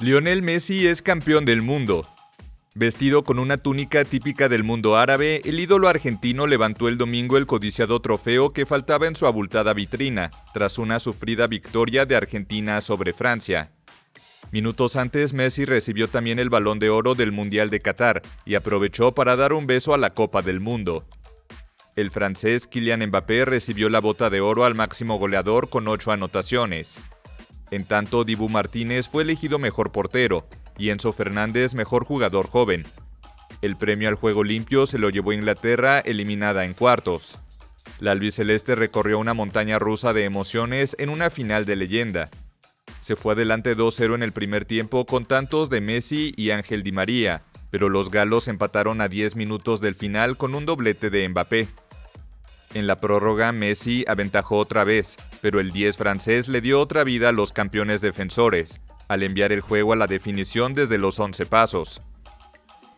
Lionel Messi es campeón del mundo. Vestido con una túnica típica del mundo árabe, el ídolo argentino levantó el domingo el codiciado trofeo que faltaba en su abultada vitrina, tras una sufrida victoria de Argentina sobre Francia. Minutos antes, Messi recibió también el balón de oro del Mundial de Qatar y aprovechó para dar un beso a la Copa del Mundo. El francés Kylian Mbappé recibió la bota de oro al máximo goleador con ocho anotaciones. En tanto, Dibu Martínez fue elegido mejor portero y Enzo Fernández mejor jugador joven. El premio al juego limpio se lo llevó Inglaterra eliminada en cuartos. La albiceleste recorrió una montaña rusa de emociones en una final de leyenda. Se fue adelante 2-0 en el primer tiempo con tantos de Messi y Ángel Di María, pero los galos empataron a 10 minutos del final con un doblete de Mbappé. En la prórroga, Messi aventajó otra vez, pero el 10 francés le dio otra vida a los campeones defensores, al enviar el juego a la definición desde los 11 pasos.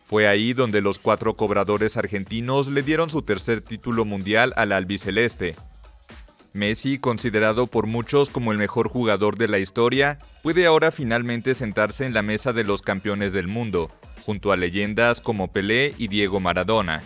Fue ahí donde los cuatro cobradores argentinos le dieron su tercer título mundial al albiceleste. Messi, considerado por muchos como el mejor jugador de la historia, puede ahora finalmente sentarse en la mesa de los campeones del mundo, junto a leyendas como Pelé y Diego Maradona.